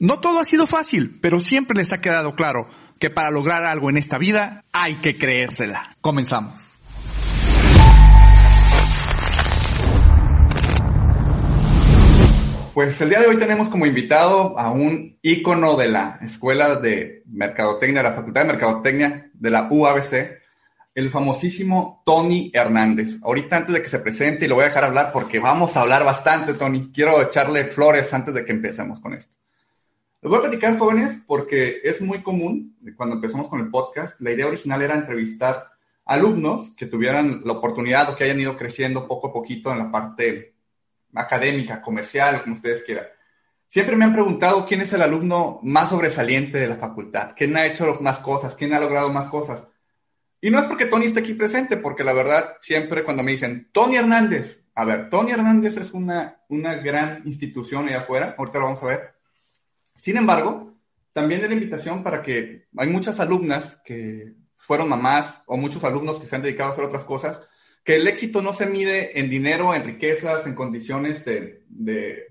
No todo ha sido fácil, pero siempre les ha quedado claro que para lograr algo en esta vida hay que creérsela. Comenzamos. Pues el día de hoy tenemos como invitado a un ícono de la Escuela de Mercadotecnia, de la Facultad de Mercadotecnia de la UABC, el famosísimo Tony Hernández. Ahorita antes de que se presente, y lo voy a dejar hablar porque vamos a hablar bastante, Tony. Quiero echarle flores antes de que empecemos con esto. Les voy a platicar, jóvenes, porque es muy común, cuando empezamos con el podcast, la idea original era entrevistar alumnos que tuvieran la oportunidad o que hayan ido creciendo poco a poquito en la parte académica, comercial, como ustedes quieran. Siempre me han preguntado quién es el alumno más sobresaliente de la facultad, quién ha hecho más cosas, quién ha logrado más cosas. Y no es porque Tony esté aquí presente, porque la verdad, siempre cuando me dicen, Tony Hernández, a ver, Tony Hernández es una, una gran institución allá afuera, ahorita lo vamos a ver, sin embargo, también es la invitación para que hay muchas alumnas que fueron mamás o muchos alumnos que se han dedicado a hacer otras cosas, que el éxito no se mide en dinero, en riquezas, en condiciones de, de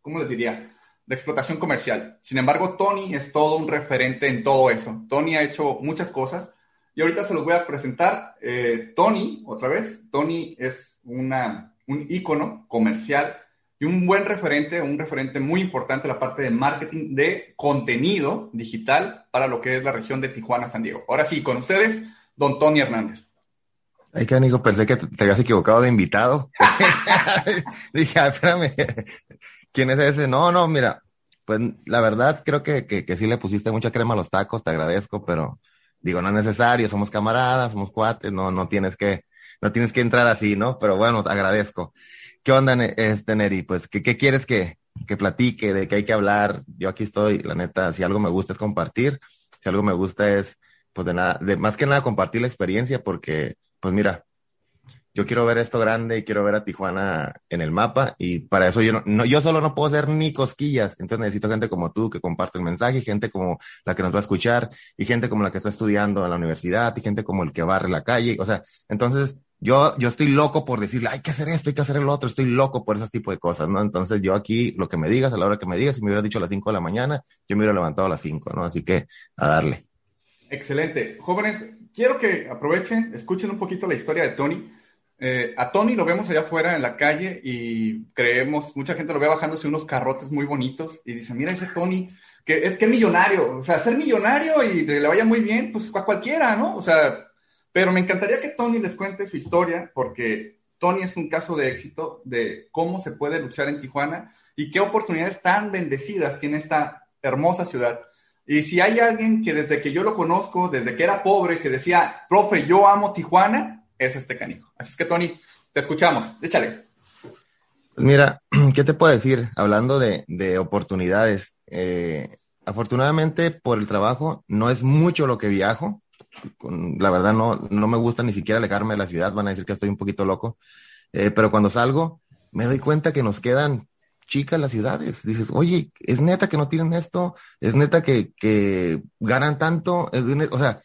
¿cómo les diría? De explotación comercial. Sin embargo, Tony es todo un referente en todo eso. Tony ha hecho muchas cosas y ahorita se los voy a presentar. Eh, Tony, otra vez, Tony es una, un ícono comercial y un buen referente, un referente muy importante la parte de marketing de contenido digital para lo que es la región de Tijuana, San Diego. Ahora sí, con ustedes, don Tony Hernández. Ay, qué amigo, pensé que te habías equivocado de invitado. Dije, espérame, ¿quién es ese? No, no, mira, pues la verdad creo que, que, que sí le pusiste mucha crema a los tacos, te agradezco, pero digo, no es necesario, somos camaradas, somos cuates, no, no tienes que, no tienes que entrar así, ¿no? Pero bueno, agradezco. ¿Qué onda, este Neri? Pues, ¿qué, quieres que, que platique? ¿De qué hay que hablar? Yo aquí estoy, la neta, si algo me gusta es compartir, si algo me gusta es, pues de nada, más que nada compartir la experiencia, porque, pues mira, yo quiero ver esto grande y quiero ver a Tijuana en el mapa y para eso yo no, yo solo no puedo hacer ni cosquillas, entonces necesito gente como tú que comparte el mensaje, gente como la que nos va a escuchar y gente como la que está estudiando en la universidad y gente como el que barre la calle, o sea, entonces yo, yo estoy loco por decirle, hay que hacer esto, hay que hacer el otro, estoy loco por ese tipo de cosas, ¿no? Entonces yo aquí, lo que me digas, a la hora que me digas, si me hubieras dicho a las 5 de la mañana, yo me hubiera levantado a las 5, ¿no? Así que a darle. Excelente. Jóvenes, quiero que aprovechen, escuchen un poquito la historia de Tony. Eh, a Tony lo vemos allá afuera en la calle y creemos, mucha gente lo ve bajándose unos carrotes muy bonitos y dice, mira ese Tony, que es que millonario, o sea, ser millonario y le vaya muy bien, pues a cualquiera, ¿no? O sea, pero me encantaría que Tony les cuente su historia, porque Tony es un caso de éxito de cómo se puede luchar en Tijuana y qué oportunidades tan bendecidas tiene esta hermosa ciudad. Y si hay alguien que desde que yo lo conozco, desde que era pobre, que decía, profe, yo amo Tijuana, es este canijo. Así es que, Tony, te escuchamos. Échale. Pues mira, ¿qué te puedo decir? Hablando de, de oportunidades, eh, afortunadamente por el trabajo no es mucho lo que viajo, la verdad no, no me gusta ni siquiera alejarme de la ciudad, van a decir que estoy un poquito loco, eh, pero cuando salgo me doy cuenta que nos quedan chicas las ciudades. Dices, oye, es neta que no tienen esto, es neta que, que ganan tanto, o sea,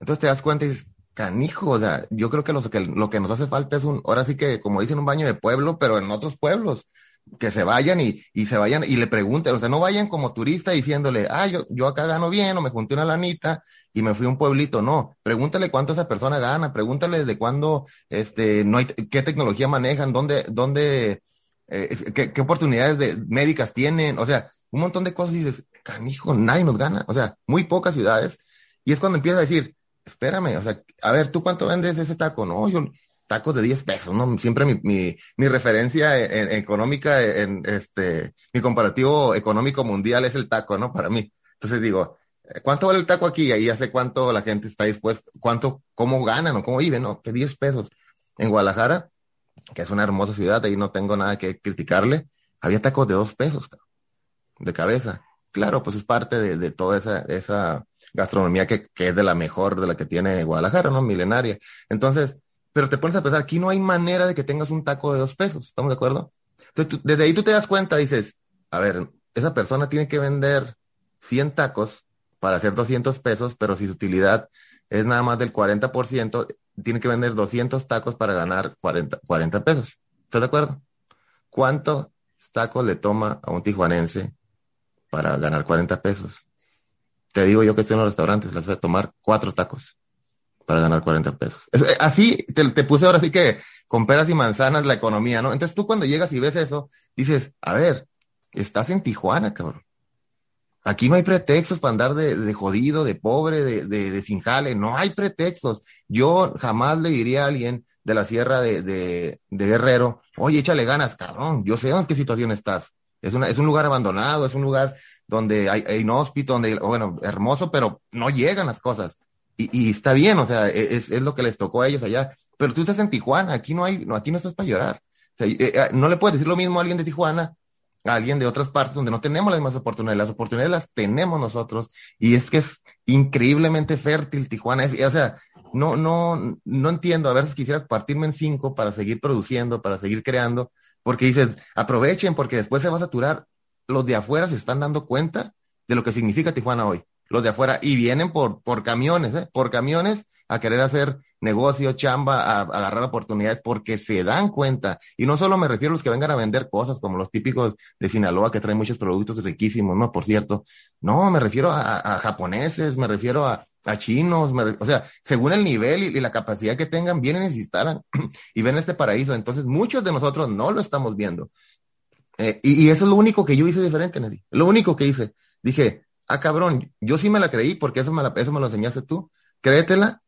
entonces te das cuenta y dices, canijo, o sea, yo creo que, que lo que nos hace falta es un, ahora sí que como dicen, un baño de pueblo, pero en otros pueblos que se vayan y, y se vayan y le pregunten, o sea, no vayan como turista diciéndole, ah, yo, yo acá gano bien o me junté una lanita y me fui a un pueblito, no, pregúntale cuánto esa persona gana, pregúntale de cuándo, este, no hay, qué tecnología manejan, dónde, dónde, eh, qué, qué, oportunidades de médicas tienen, o sea, un montón de cosas y dices, canijo, nadie nos gana. O sea, muy pocas ciudades. Y es cuando empieza a decir, espérame, o sea, a ver, ¿tú cuánto vendes ese taco? No, yo tacos de 10 pesos, ¿no? Siempre mi, mi, mi referencia en, económica, en este, mi comparativo económico mundial es el taco, ¿no? Para mí. Entonces digo, ¿cuánto vale el taco aquí? Ahí hace cuánto la gente está dispuesta, cuánto, cómo ganan o cómo viven, ¿no? Que 10 pesos. En Guadalajara, que es una hermosa ciudad, ahí no tengo nada que criticarle, había tacos de 2 pesos, de cabeza. Claro, pues es parte de, de toda esa, esa gastronomía que, que es de la mejor, de la que tiene Guadalajara, ¿no? Milenaria. Entonces, pero te pones a pensar, aquí no hay manera de que tengas un taco de dos pesos, ¿estamos de acuerdo? Entonces, desde ahí tú te das cuenta, dices, a ver, esa persona tiene que vender 100 tacos para hacer 200 pesos, pero si su utilidad es nada más del 40%, tiene que vender 200 tacos para ganar 40, 40 pesos. ¿Estás de acuerdo? ¿Cuántos tacos le toma a un tijuanense para ganar 40 pesos? Te digo yo que estoy en los restaurantes, les voy tomar cuatro tacos para ganar 40 pesos. Eh, así te, puse ahora sí que con peras y manzanas la economía, ¿no? Entonces tú cuando llegas y ves eso, dices, a ver, estás en Tijuana, cabrón. Aquí no hay pretextos para andar de, jodido, de pobre, de, de, de, sin jale. No hay pretextos. Yo jamás le diría a alguien de la sierra de Guerrero, oye, échale ganas, cabrón. Yo sé en qué situación estás. Es, una, es un lugar abandonado, es un lugar donde hay, hay inhóspito, donde, bueno, hermoso, pero no llegan las cosas. Y, está bien, o sea, e, es, es, lo que les tocó a ellos allá. Pero tú estás en Tijuana, aquí no hay, no, aquí no estás para llorar. O sea, eh, eh, no le puedes decir lo mismo a alguien de Tijuana, a alguien de otras partes donde no tenemos las mismas oportunidades. Las oportunidades las tenemos nosotros. Y es que es increíblemente fértil Tijuana. Es, o sea, no, no, no entiendo. A veces quisiera partirme en cinco para seguir produciendo, para seguir creando, porque dices, aprovechen, porque después se va a saturar. Los de afuera se están dando cuenta de lo que significa Tijuana hoy los de afuera, y vienen por, por camiones, ¿eh? por camiones a querer hacer negocio, chamba, a, agarrar oportunidades, porque se dan cuenta. Y no solo me refiero a los que vengan a vender cosas como los típicos de Sinaloa que traen muchos productos riquísimos, ¿no? Por cierto. No, me refiero a, japoneses, me refiero a, a chinos, me, o sea, según el nivel y, la capacidad que tengan, vienen y se instalan y ven este paraíso. Entonces, muchos de nosotros no lo estamos viendo. Eh, y, eso es lo único que yo hice diferente, Neri. Lo único que hice. Dije, ah, cabrón, yo sí me la creí porque eso me, la, eso me lo enseñaste tú, créetela.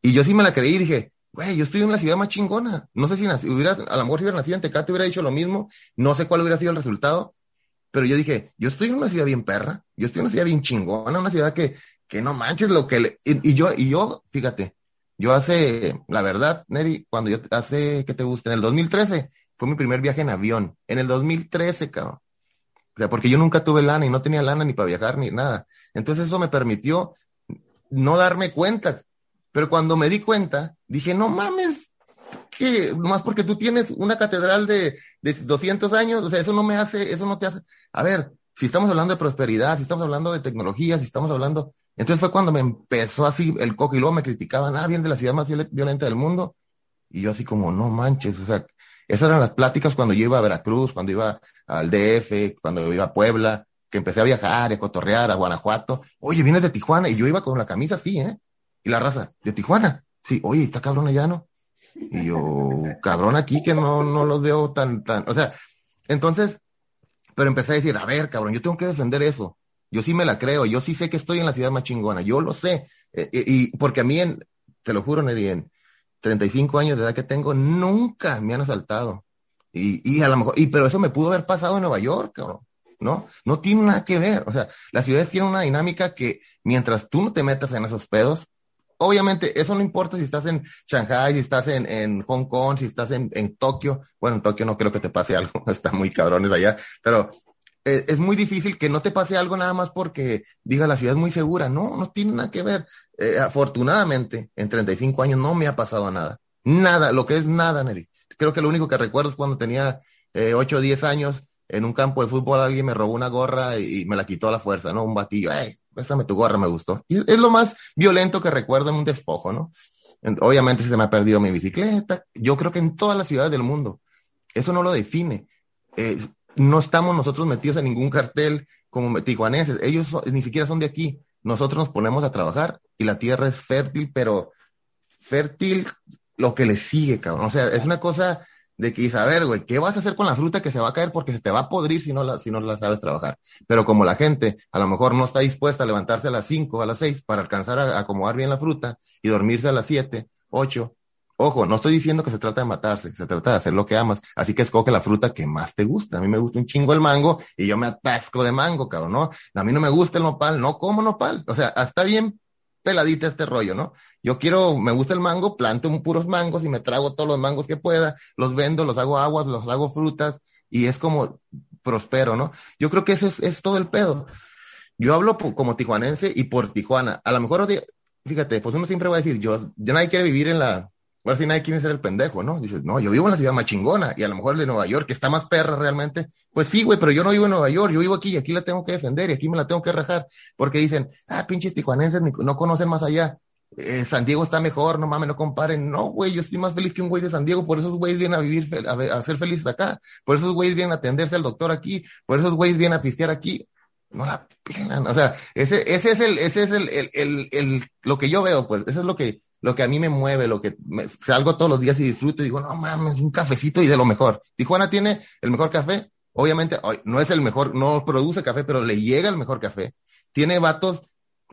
Y yo sí me la creí y dije, güey, yo estoy en la ciudad más chingona. No sé si nací, hubiera, a lo mejor si hubiera nacido en Tecate hubiera dicho lo mismo, no sé cuál hubiera sido el resultado, pero yo dije, yo estoy en una ciudad bien perra, yo estoy en una ciudad bien chingona, una ciudad que, que no manches lo que y, yo, y yo, fíjate, yo hace, la verdad, Neri, cuando yo hace, ¿qué te gusta? En el 2013 fue mi primer viaje en avión. En el 2013, cabrón. O sea, porque yo nunca tuve lana y no tenía lana ni para viajar ni nada. Entonces eso me permitió no darme cuenta. Pero cuando me di cuenta, dije, no mames, que más porque tú tienes una catedral de, de 200 años, o sea, eso no me hace, eso no te hace. A ver, si estamos hablando de prosperidad, si estamos hablando de tecnología, si estamos hablando. Entonces fue cuando me empezó así el coco y luego me criticaban, ah, bien de la ciudad más violenta del mundo. Y yo así como, no manches, o sea, esas eran las pláticas cuando yo iba a Veracruz, cuando iba al DF, cuando iba a Puebla, que empecé a viajar, a cotorrear, a Guanajuato. Oye, vienes de Tijuana. Y yo iba con la camisa así, ¿eh? Y la raza, de Tijuana. Sí, oye, está cabrón allá, ¿no? Y yo, cabrón aquí que no, no los veo tan, tan, o sea, entonces, pero empecé a decir, a ver, cabrón, yo tengo que defender eso. Yo sí me la creo, yo sí sé que estoy en la ciudad más chingona, yo lo sé. Eh, eh, y porque a mí, te lo juro, Neri, en, 35 años de edad que tengo, nunca me han asaltado. Y, y a lo mejor, y, pero eso me pudo haber pasado en Nueva York, cabrón. ¿no? No tiene nada que ver. O sea, las ciudades tienen una dinámica que mientras tú no te metas en esos pedos, obviamente eso no importa si estás en Shanghai, si estás en, en Hong Kong, si estás en, en Tokio. Bueno, en Tokio no creo que te pase algo, está muy cabrones allá, pero eh, es muy difícil que no te pase algo nada más porque diga la ciudad es muy segura. No, no tiene nada que ver. Eh, afortunadamente, en 35 años no me ha pasado nada. Nada, lo que es nada, Neri. Creo que lo único que recuerdo es cuando tenía eh, 8 o 10 años, en un campo de fútbol alguien me robó una gorra y, me la quitó a la fuerza, ¿no? Un batillo, ¡ay! Pésame tu gorra, me gustó. Y es lo más violento que recuerdo en un despojo, ¿no? Obviamente se me ha perdido mi bicicleta. Yo creo que en todas las ciudades del mundo. Eso no lo define. Eh, no estamos nosotros metidos en ningún cartel como tijuaneses. Ellos ni siquiera son de aquí. Nosotros nos ponemos a trabajar y la tierra es fértil, pero fértil lo que le sigue, cabrón. O sea, es una cosa de que, a ver, güey, ¿qué vas a hacer con la fruta que se va a caer porque se te va a podrir si no la, si no la sabes trabajar? Pero como la gente a lo mejor no está dispuesta a levantarse a las 5, a las 6 para alcanzar a, acomodar bien la fruta y dormirse a las 7, 8, ojo, no estoy diciendo que se trata de matarse, se trata de hacer lo que amas, así que escoge la fruta que más te gusta. A mí me gusta un chingo el mango y yo me atasco de mango, cabrón, ¿no? A mí no me gusta el nopal, no como nopal, o sea, está bien peladita este rollo, ¿no? Yo quiero, me gusta el mango, planto puros mangos y me trago todos los mangos que pueda, los vendo, los hago aguas, los hago frutas y es como prospero, ¿no? Yo creo que eso es, todo el pedo. Yo hablo como tijuanense y por Tijuana. A lo mejor, fíjate, pues uno siempre va a decir, yo, ya nadie quiere vivir en la, Ahora si nadie quiere ser el pendejo, ¿no? Dices, no, yo vivo en la ciudad más chingona y a lo mejor de Nueva York, que está más perra realmente. Pues sí, güey, pero yo no vivo en Nueva York, yo vivo aquí y aquí la tengo que defender y aquí me la tengo que rajar. Porque dicen, ah, pinches tijuanenses no conocen más allá. Eh, San Diego está mejor, no mames, no comparen. No, güey, yo estoy más feliz que un güey de San Diego, por esos güeyes vienen a vivir, a, ser felices acá, por esos güeyes vienen a atenderse al doctor aquí, por esos güeyes vienen a pistear aquí. No la pelan, o sea, ese, ese es el, ese es el, el, el, el, lo que yo veo, pues, eso es lo que, lo que a mí me mueve, lo que me, salgo todos los días y disfruto y digo, no mames, un cafecito y de lo mejor. Tijuana tiene el mejor café, obviamente no es el mejor, no produce café, pero le llega el mejor café. Tiene vatos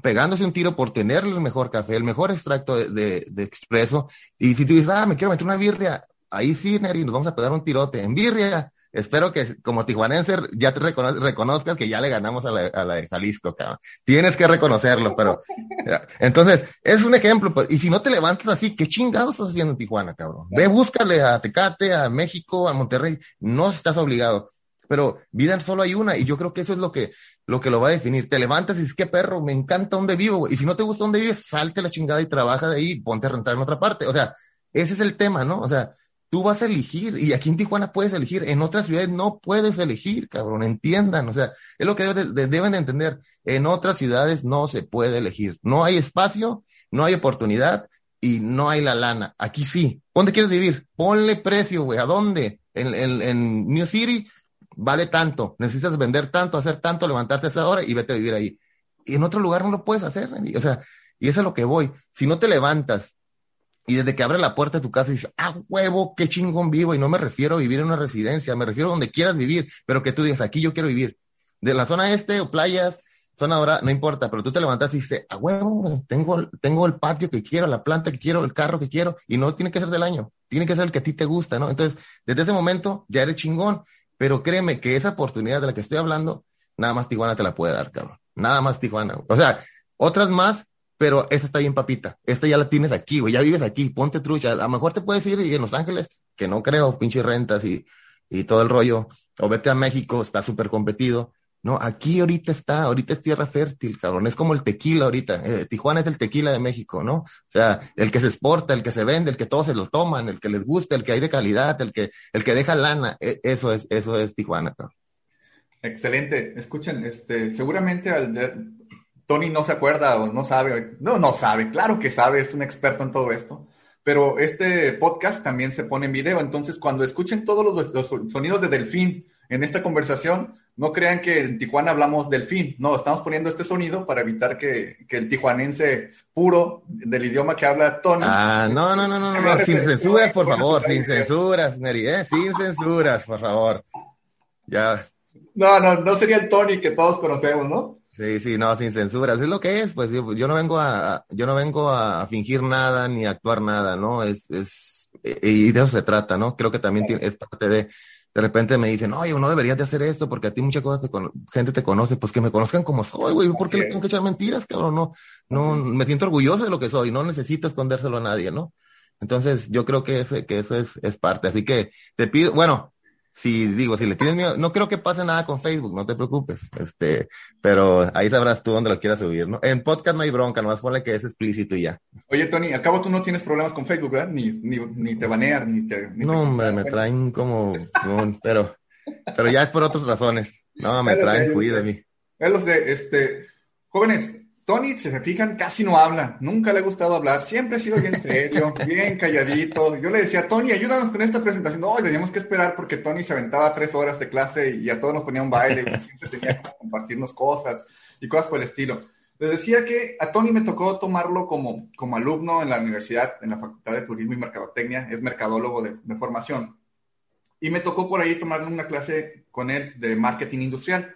pegándose un tiro por tener el mejor café, el mejor extracto de, de, expreso. Y si tú dices, ah, me quiero meter una birria, ahí sí, Neri, nos vamos a pegar un tirote. En birria, espero que como tijuanense ya te reconozcas que ya le ganamos a la, a la de Jalisco, cabrón. Tienes que reconocerlo, pero entonces es un ejemplo. Pues, y si no te levantas así, ¿qué chingados estás haciendo en Tijuana, cabrón? Ve, búscale a Tecate, a México, a Monterrey. No estás obligado. Pero vida solo hay una y yo creo que eso es lo que lo que lo va a definir. Te levantas y dices, qué perro, me encanta donde vivo. Y si no te gusta donde vives, salte la chingada y trabaja de ahí ponte a rentar en otra parte. O sea, ese es el tema, ¿no? O sea, Tú vas a elegir y aquí en Tijuana puedes elegir, en otras ciudades no puedes elegir, cabrón, entiendan, o sea, es lo que deben de entender. En otras ciudades no se puede elegir, no hay espacio, no hay oportunidad y no hay la lana. Aquí sí. ¿Dónde quieres vivir? Ponle precio, güey, ¿a dónde? En, en, New City vale tanto, necesitas vender tanto, hacer tanto, levantarte a esa hora y vete a vivir ahí. Y en otro lugar no lo puedes hacer, o sea, y eso es lo que voy. Si no te levantas y desde que abre la puerta de tu casa dices, ah, huevo, qué chingón vivo. Y no me refiero a vivir en una residencia, me refiero a donde quieras vivir, pero que tú digas, aquí yo quiero vivir. De la zona este o playas, zona ahora, no importa, pero tú te levantas y dices, ah, huevo, tengo, tengo el patio que quiero, la planta que quiero, el carro que quiero, y no tiene que ser del año, tiene que ser el que a ti te gusta, ¿no? Entonces, desde ese momento ya eres chingón, pero créeme que esa oportunidad de la que estoy hablando, nada más Tijuana te la puede dar, cabrón. Nada más Tijuana. O sea, otras más pero esta está bien papita. Esta ya la tienes aquí, güey, ya vives aquí, ponte trucha. A lo mejor te puedes ir y en Los Ángeles, que no creo, pinche rentas y, y todo el rollo. O vete a México, está súper competido. No, aquí ahorita está, ahorita es tierra fértil, cabrón. Es como el tequila ahorita. Eh, Tijuana es el tequila de México, ¿no? O sea, el que se exporta, el que se vende, el que todos se lo toman, el que les gusta, el que hay de calidad, el que, el que deja lana. E, eso es, eso es Tijuana, cabrón. Excelente. Escuchen, este, seguramente al, Tony no se acuerda o no sabe. No, no sabe. Claro que sabe, es un experto en todo esto. Pero este podcast también se pone en video. Entonces, cuando escuchen todos los, sonidos de delfín en esta conversación, no crean que en Tijuana hablamos delfín. No, estamos poniendo este sonido para evitar que, el tijuanense puro del idioma que habla Tony. Ah, no, no, no, no, no, sin censuras, por favor, sin censuras, Neri, ¿eh? Sin censuras, por favor. Ya. No, no, no sería el Tony que todos conocemos, ¿no? Sí, sí, no, sin censuras. Es lo que es, pues yo, yo no vengo a, yo no vengo a fingir nada ni a actuar nada, ¿no? Es, es, y de eso se trata, ¿no? Creo que también tiene, es parte de, de repente me dicen, oye, uno debería de hacer esto porque a ti muchas cosas, te gente te conoce, pues que me conozcan como soy, güey, ¿por qué le tengo que echar mentiras, cabrón? No, no, me siento orgulloso de lo que soy, no necesito escondérselo a nadie, ¿no? Entonces, yo creo que, ese, que eso es, es parte. Así que te pido, bueno, si digo, si le tienes miedo, no creo que pase nada con Facebook, no te preocupes. Este, pero ahí sabrás tú dónde lo quieras subir, ¿no? En podcast no hay bronca, nomás ponle que es explícito y ya. Oye, Tony, acabo tú no tienes problemas con Facebook, ¿verdad? Ni, ni, ni te banear, ni te. no, hombre, me traen como. pero, pero ya es por otras razones. No, me traen fui de mí. Es los de, este, jóvenes, Tony, si se fijan, casi no habla. Nunca le ha gustado hablar. Siempre ha sido bien serio, bien calladito. Yo le decía, Tony, ayúdanos con esta presentación. No, teníamos que esperar porque Tony se aventaba tres horas de clase y a todos nos ponía un baile y siempre tenía que compartirnos cosas y cosas por el estilo. Les decía que a Tony me tocó tomarlo como, como alumno en la universidad, en la Facultad de Turismo y Mercadotecnia. Es mercadólogo de, de formación. y me tocó por ahí tomar una clase con él de marketing industrial.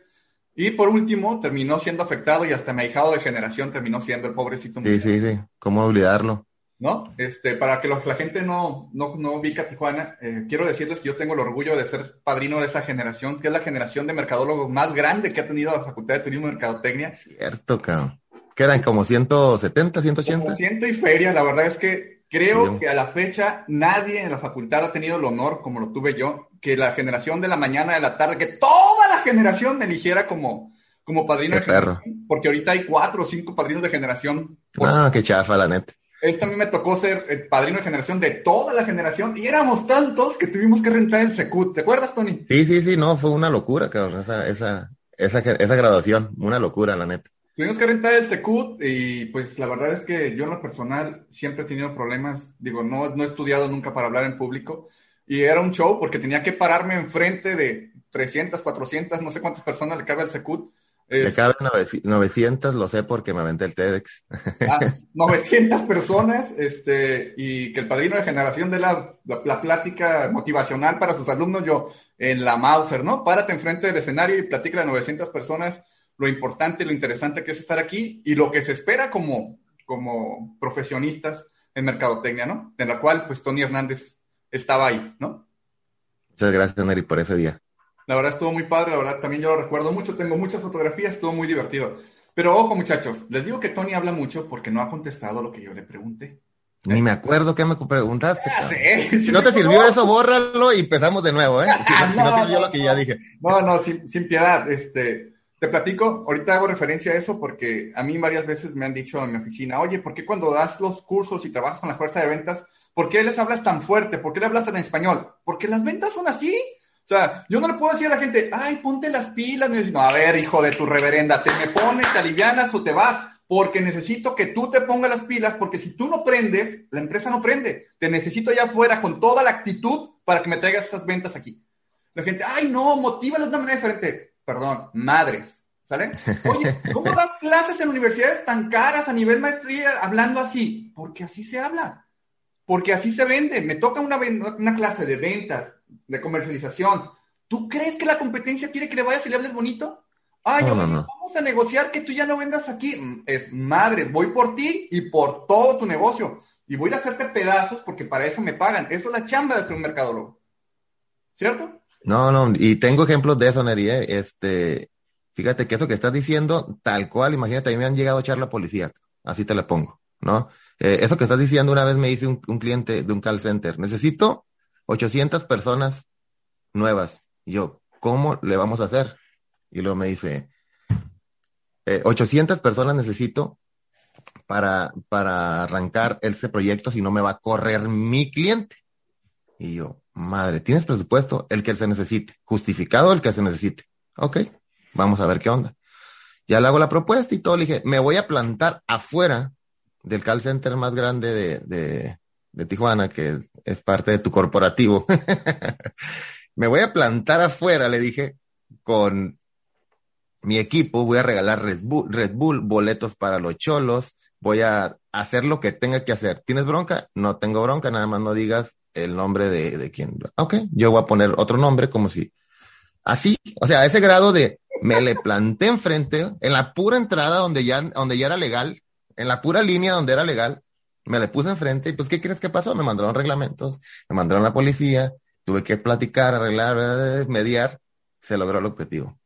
Y por último, terminó siendo afectado y hasta mi ahijado de generación terminó siendo el pobrecito. Sí, sí, sí. ¿Cómo olvidarlo? ¿No? Este, para que la gente no, no, no ubica Tijuana, eh, quiero decirles que yo tengo el orgullo de ser padrino de esa generación, que es la generación de mercadólogos más grande que ha tenido la Facultad de Turismo y Mercadotecnia. Cierto, cabrón. ¿Qué eran? ¿Como 170, 180? Como ciento y feria. La verdad es que creo que a la fecha nadie en la facultad ha tenido el honor, como lo tuve yo, que la generación de la mañana, de la tarde, que toda la generación me eligiera como, como padrino de perro. porque ahorita hay cuatro o cinco padrinos de generación. Ah, qué chafa, la neta. Este a mí me tocó ser el padrino de generación de toda la generación y éramos tantos que tuvimos que rentar el Secut. ¿Te acuerdas, Tony? Sí, sí, sí, no, fue una locura, cabrón, esa, esa, esa, esa graduación, una locura, la neta. Tuvimos que rentar el Secut y pues la verdad es que yo en lo personal siempre he tenido problemas, digo, no, no he estudiado nunca para hablar en público y era un show porque tenía que pararme enfrente de 300, 400, no sé cuántas personas le cabe al Secut. Le caben 900, lo sé porque me aventé el TEDx. 900 ah, personas, este, y que el padrino de generación de la, la, plática motivacional para sus alumnos, yo en la Mauser, ¿no? Párate enfrente del escenario y platica a 900 personas lo importante, lo interesante que es estar aquí y lo que se espera como, como profesionistas en mercadotecnia, ¿no? En la cual, pues, Tony Hernández estaba ahí, ¿no? Muchas gracias, Neri, por ese día. La verdad estuvo muy padre, la verdad también yo lo recuerdo mucho, tengo muchas fotografías, estuvo muy divertido. Pero ojo, muchachos, les digo que Tony habla mucho porque no ha contestado lo que yo le pregunté. Ni me acuerdo qué me preguntaste. Ah, si no te sirvió eso, bórralo y empezamos de nuevo, ¿eh? Si, no, sirvió lo que ya dije. No, no, sin, sin, piedad. Este, te platico, ahorita hago referencia a eso porque a mí varias veces me han dicho en mi oficina, oye, ¿por qué cuando das los cursos y trabajas con la fuerza de ventas, ¿Por qué les hablas tan fuerte? ¿Por qué le hablas en español? Porque las ventas son así. O sea, yo no le puedo decir a la gente, ay, ponte las pilas. No, a ver, hijo de tu reverenda, te me pones, te alivianas o te vas. Porque necesito que tú te pongas las pilas, porque si tú no prendes, la empresa no prende. Te necesito allá afuera con toda la actitud para que me traigas estas ventas aquí. La gente, ay, no, motívalos de una manera diferente. Perdón, madres. ¿Sale? Oye, ¿cómo das clases en universidades tan caras a nivel maestría hablando así? Porque así se habla porque así se vende. Me toca una, una clase de ventas, de comercialización. ¿Tú crees que la competencia quiere que le vayas y le hables bonito? Ay, vamos a negociar que tú ya no vendas aquí. Mm, es madre, voy por ti y por todo tu negocio. Y voy a hacerte pedazos porque para eso me pagan. Eso es la chamba de ser un mercadólogo. ¿Cierto? No, no, y tengo ejemplos de eso, Neri. ¿eh? Este, fíjate que eso que estás diciendo, tal cual, imagínate, a mí me han llegado a echar la policía. Así te la pongo, ¿no? Eh, eso que estás diciendo, una vez me dice un, cliente de un call center, necesito 800 personas nuevas. Y yo, ¿cómo le vamos a hacer? Y luego me dice, 800 eh, personas necesito para, para arrancar ese proyecto, si no me va a correr mi cliente. Y yo, madre, ¿tienes presupuesto? El que se necesite, justificado el que se necesite. Ok, vamos a ver qué onda. Ya le hago la propuesta y todo, le dije, me voy a plantar afuera del call center más grande de, de, Tijuana, que es parte de tu corporativo. me voy a plantar afuera, le dije, con mi equipo, voy a regalar Red Bull, Red Bull, boletos para los cholos, voy a hacer lo que tenga que hacer. ¿Tienes bronca? No tengo bronca, nada más no digas el nombre de, de quién. Ok, yo voy a poner otro nombre como si... Así, o sea, a ese grado de me le planté enfrente, en la pura entrada donde ya, donde ya era legal, en la pura línea donde era legal, me le puse enfrente y pues, ¿qué crees que pasó? Me mandaron reglamentos, me mandaron la policía, tuve que platicar, arreglar, mediar, se logró el objetivo.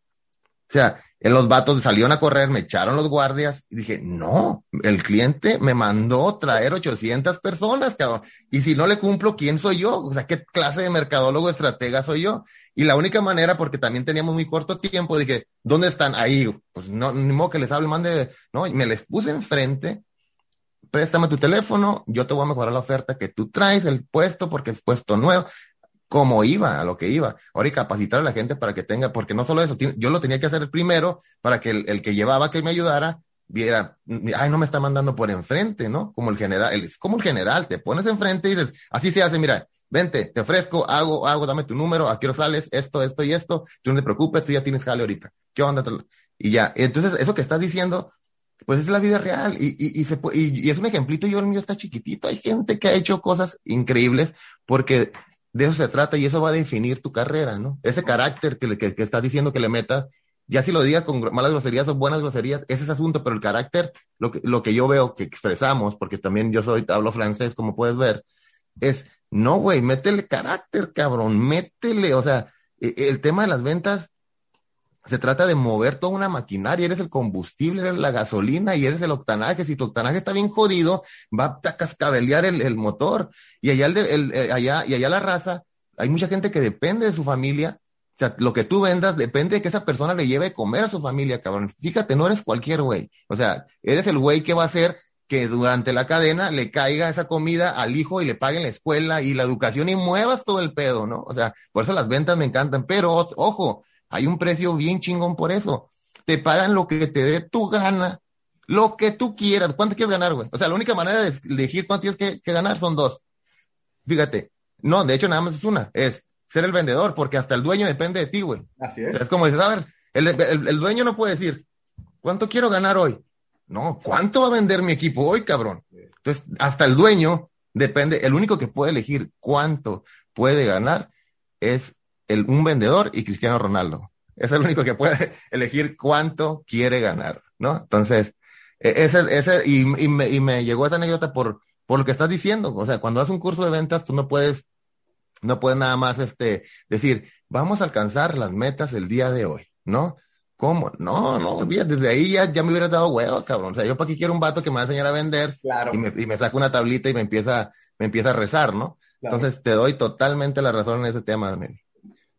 O sea, en los vatos salieron a correr, me echaron los guardias y dije, no, el cliente me mandó traer 800 personas, cabrón. Y si no le cumplo, ¿quién soy yo? O sea, ¿qué clase de mercadólogo estratega soy yo? Y la única manera, porque también teníamos muy corto tiempo, dije, ¿dónde están? Ahí, pues no, ni modo que les hable, mande, no, y me les puse enfrente, préstame tu teléfono, yo te voy a mejorar la oferta que tú traes, el puesto, porque es puesto nuevo, como iba, a lo que iba. Ahora y capacitar a la gente para que tenga, porque no solo eso, yo lo tenía que hacer el primero para que el, que llevaba que me ayudara viera, ay, no me está mandando por enfrente, ¿no? Como el general, es como el general, te pones enfrente y dices, así se hace, mira, vente, te ofrezco, hago, hago, dame tu número, aquí lo sales, esto, esto y esto, tú no te preocupes, tú ya tienes jale ahorita. ¿Qué onda? Y ya, entonces eso que estás diciendo, pues es la vida real y, se, y, y es un ejemplito, yo el mío está chiquitito, hay gente que ha hecho cosas increíbles porque de eso se trata y eso va a definir tu carrera, ¿no? Ese carácter que, que, que estás diciendo que le metas, ya si lo digas con malas groserías o buenas groserías, ese es asunto, pero el carácter, lo que, lo que yo veo que expresamos, porque también yo soy, hablo francés, como puedes ver, es, no, güey, métele carácter, cabrón, métele, o sea, e, el tema de las ventas se trata de mover toda una maquinaria, eres el combustible, eres la gasolina y eres el octanaje. Si tu octanaje está bien jodido, va a cascabelear el, el motor. Y allá, el, el, allá, y allá la raza, hay mucha gente que depende de su familia. O sea, lo que tú vendas depende de que esa persona le lleve a comer a su familia, cabrón. Fíjate, no eres cualquier güey. O sea, eres el güey que va a hacer que durante la cadena le caiga esa comida al hijo y le paguen la escuela y la educación y muevas todo el pedo, ¿no? O sea, por eso las ventas me encantan. Pero, ojo, hay un precio bien chingón por eso. Te pagan lo que te dé tu gana, lo que tú quieras. ¿Cuánto quieres ganar, güey? O sea, la única manera de elegir cuánto tienes que, que ganar son dos. Fíjate. No, de hecho, nada más es una. Es ser el vendedor, porque hasta el dueño depende de ti, güey. Así es. Es como dices, a ver, el, el, el, dueño no puede decir, ¿cuánto quiero ganar hoy? No, ¿cuánto va a vender mi equipo hoy, cabrón? Entonces, hasta el dueño depende, el único que puede elegir cuánto puede ganar es el, un vendedor y Cristiano Ronaldo. Es el único que puede elegir cuánto quiere ganar, ¿no? Entonces, e, ese, ese, y, y, me, y me llegó esa anécdota por, por lo que estás diciendo. O sea, cuando haces un curso de ventas, tú no puedes, no puedes nada más este, decir, vamos a alcanzar las metas el día de hoy, ¿no? ¿Cómo? No, no, desde ahí ya, ya me hubieras dado huevo, cabrón. O sea, yo para qué quiero un vato que me va a enseñar a vender claro. y, me, y me saca una tablita y me empieza, me empieza a rezar, ¿no? Claro. Entonces te doy totalmente la razón en ese tema, Daniel.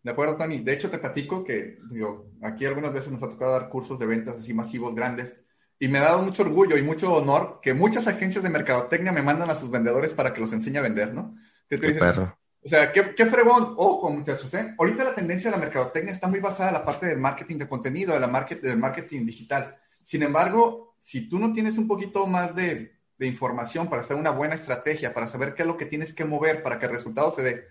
De acuerdo, Tony. De hecho, te platico que digo, aquí algunas veces nos ha tocado dar cursos de ventas así masivos, grandes, y me ha dado mucho orgullo y mucho honor que muchas agencias de mercadotecnia me mandan a sus vendedores para que los enseñe a vender, ¿no? Que tú dices, perro. O sea, qué, qué fregón. Ojo, muchachos, ¿eh? Ahorita la tendencia de la mercadotecnia está muy basada en la parte del marketing de contenido, de la market, del marketing digital. Sin embargo, si tú no tienes un poquito más de, de información para hacer una buena estrategia, para saber qué es lo que tienes que mover para que el resultado se dé,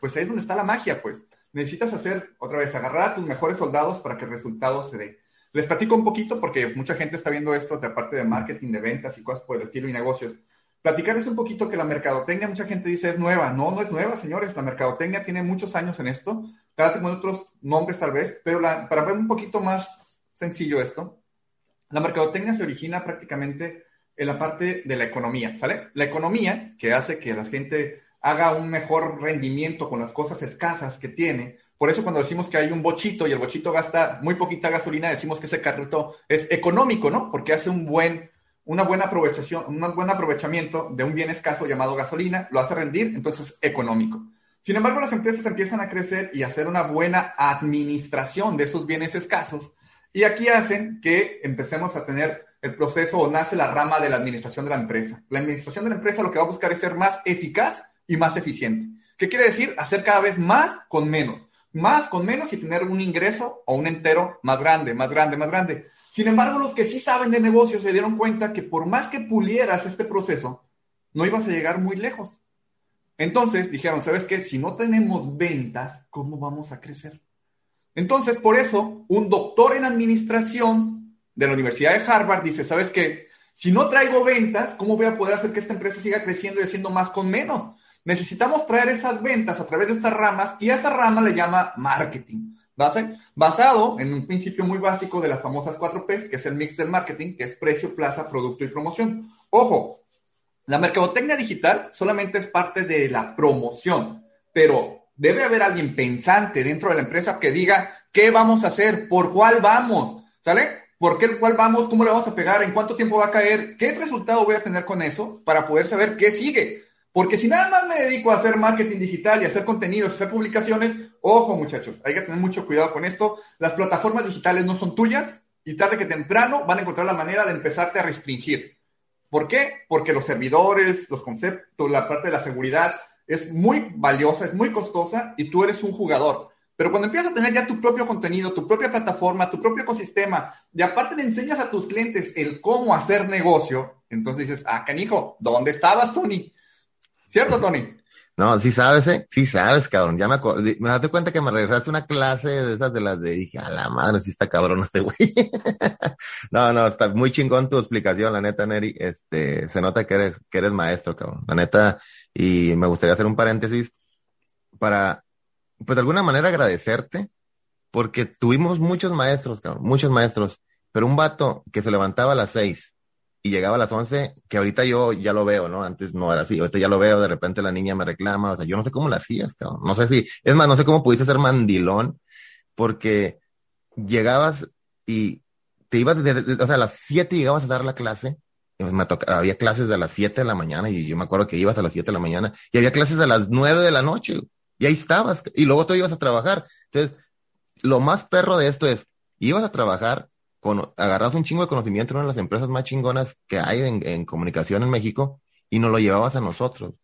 pues ahí es donde está la magia, pues necesitas hacer, otra vez, agarrar a tus mejores soldados para que el resultado se dé. Les platico un poquito porque mucha gente está viendo esto de de marketing, de ventas y cosas por el estilo y negocios. Platicarles un poquito que la mercadotecnia, mucha gente dice es nueva. No, no es nueva, señores. La mercadotecnia tiene muchos años en esto. Trata con otros nombres tal vez, pero la, para ver un poquito más sencillo esto, la mercadotecnia se origina prácticamente en la parte de la economía, ¿sale? La economía que hace que la gente haga un mejor rendimiento con las cosas escasas que tiene. Por eso cuando decimos que hay un bochito y el bochito gasta muy poquita gasolina, decimos que ese carrito es económico, ¿no? Porque hace un buen, una buena aprovechación, un buen aprovechamiento de un bien escaso llamado gasolina, lo hace rendir, entonces económico. Sin embargo, las empresas empiezan a crecer y hacer una buena administración de esos bienes escasos. Y aquí hacen que empecemos a tener el proceso o nace la rama de la administración de la empresa. La administración de la empresa lo que va a buscar es ser más eficaz y más eficiente. ¿Qué quiere decir? Hacer cada vez más con menos. Más con menos y tener un ingreso o un entero más grande, más grande, más grande. Sin embargo, los que sí saben de negocios se dieron cuenta que por más que pulieras este proceso, no ibas a llegar muy lejos. Entonces dijeron, ¿sabes qué? Si no tenemos ventas, ¿cómo vamos a crecer? Entonces, por eso, un doctor en administración de la Universidad de Harvard dice, ¿sabes qué? Si no traigo ventas, ¿cómo voy a poder hacer que esta empresa siga creciendo y haciendo más con menos? Necesitamos traer esas ventas a través de estas ramas y esa rama le llama marketing. Basado en un principio muy básico de las famosas 4 Ps, que es el mix del marketing, que es precio, plaza, producto y promoción. Ojo, la mercadotecnia digital solamente es parte de la promoción, pero debe haber alguien pensante dentro de la empresa que diga qué vamos a hacer, por cuál vamos, ¿sale? ¿Por qué cuál vamos? ¿Cómo le vamos a pegar? ¿En cuánto tiempo va a caer? ¿Qué resultado voy a tener con eso para poder saber qué sigue? Porque si nada más me dedico a hacer marketing digital y hacer contenidos, hacer publicaciones, ojo muchachos, hay que tener mucho cuidado con esto. Las plataformas digitales no son tuyas y tarde que temprano van a encontrar la manera de empezarte a restringir. ¿Por qué? Porque los servidores, los conceptos, la parte de la seguridad es muy valiosa, es muy costosa y tú eres un jugador. Pero cuando empiezas a tener ya tu propio contenido, tu propia plataforma, tu propio ecosistema, y aparte le enseñas a tus clientes el cómo hacer negocio, entonces dices, ah, canijo, ¿dónde estabas, Tony? ¿Cierto, Tony? No, sí sabes, ¿eh? Sí sabes, cabrón. Ya me acuerdo. Me das cuenta que me regresaste una clase de esas de las de dije, a la madre, sí está cabrón este güey. no, no, está muy chingón tu explicación, la neta, Neri. Este, se nota que eres, que eres maestro, cabrón. La neta, y me gustaría hacer un paréntesis para, pues de alguna manera agradecerte, porque tuvimos muchos maestros, cabrón, muchos maestros, pero un vato que se levantaba a las seis y llegaba a las once, que ahorita yo ya lo veo, ¿no? Antes no era así, ahorita ya lo veo, de repente la niña me reclama, o sea, yo no sé cómo la hacías, cabrón, no sé si, es más, no sé cómo pudiste ser mandilón, porque llegabas y te ibas, o sea, a las siete llegabas a dar la clase, me toca, había clases de las siete de la mañana y yo me acuerdo que ibas a las siete de la mañana y había clases a las nueve de la noche y ahí estabas y luego tú ibas a trabajar. Entonces, lo más perro de esto es, ibas a trabajar, con, un chingo de conocimiento en una de las empresas más chingonas que hay en, comunicación en México y nos lo llevabas a nosotros.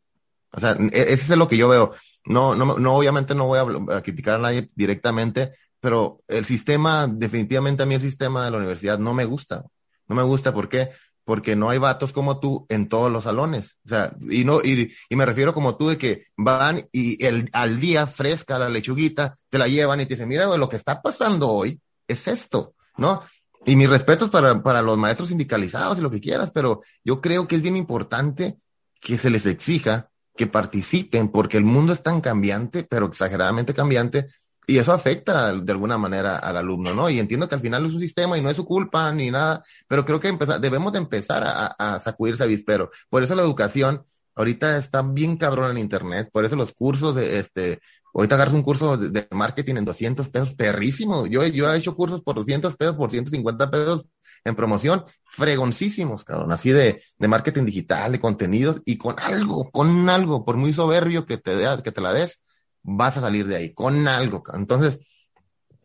O sea, e, ese es lo que yo veo. No, no, no, obviamente no voy a, criticar a nadie directamente, pero el sistema, definitivamente a mí el sistema de la universidad no me gusta. No me gusta, ¿por qué? Porque no hay vatos como tú en todos los salones. O sea, y no, y, y me refiero como tú de que van y el, al día fresca la lechuguita, te la llevan y te dicen, mira, lo que está pasando hoy es esto, ¿no? Y mis respetos para, para los maestros sindicalizados y lo que quieras, pero yo creo que es bien importante que se les exija que participen, porque el mundo es tan cambiante, pero exageradamente cambiante, y eso afecta de alguna manera al alumno, ¿no? Y entiendo que al final es un sistema y no es su culpa ni nada, pero creo que empezar, debemos de empezar a, a sacudirse avispero. Por eso la educación ahorita está bien cabrón en internet, por eso los cursos de este, ahorita agarras un curso de, de marketing en 200 pesos, perrísimo. Yo, yo he hecho cursos por 200 pesos, por 150 pesos en promoción, fregoncísimos, cabrón, así de, de marketing digital, de contenidos y con algo, con algo, por muy soberbio que te, que te la des, vas a salir de ahí, con algo. Entonces,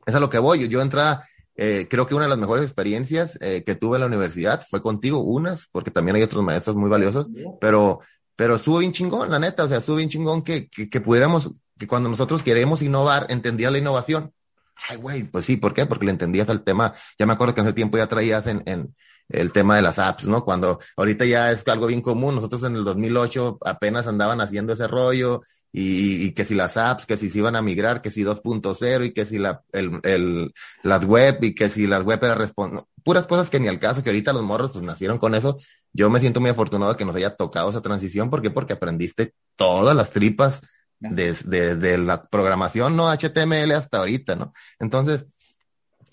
es a lo que voy. Yo entraba, eh, creo que una de las mejores experiencias eh, que tuve en la universidad fue contigo, unas, porque también hay otros maestros muy valiosos, pero, pero estuvo bien chingón, la neta, o sea, estuvo bien chingón que, que, que pudiéramos, que cuando nosotros queremos innovar, entendías la innovación. Ay, güey, pues sí, ¿por qué? Porque le entendías al tema. Ya me acuerdo que en ese tiempo ya traías en, en el tema de las apps, ¿no? Cuando ahorita ya es algo bien común. Nosotros en el 2008 apenas andaban haciendo ese rollo y, y, que si las apps, que si se iban a migrar, que si 2.0 y que si la, el, el, las web y que si las web era responder, puras cosas que ni al caso, que ahorita los morros pues nacieron con eso. Yo me siento muy afortunado que nos haya tocado esa transición. ¿Por qué? Porque aprendiste todas las tripas desde de, la programación no HTML hasta ahorita, ¿no? Entonces,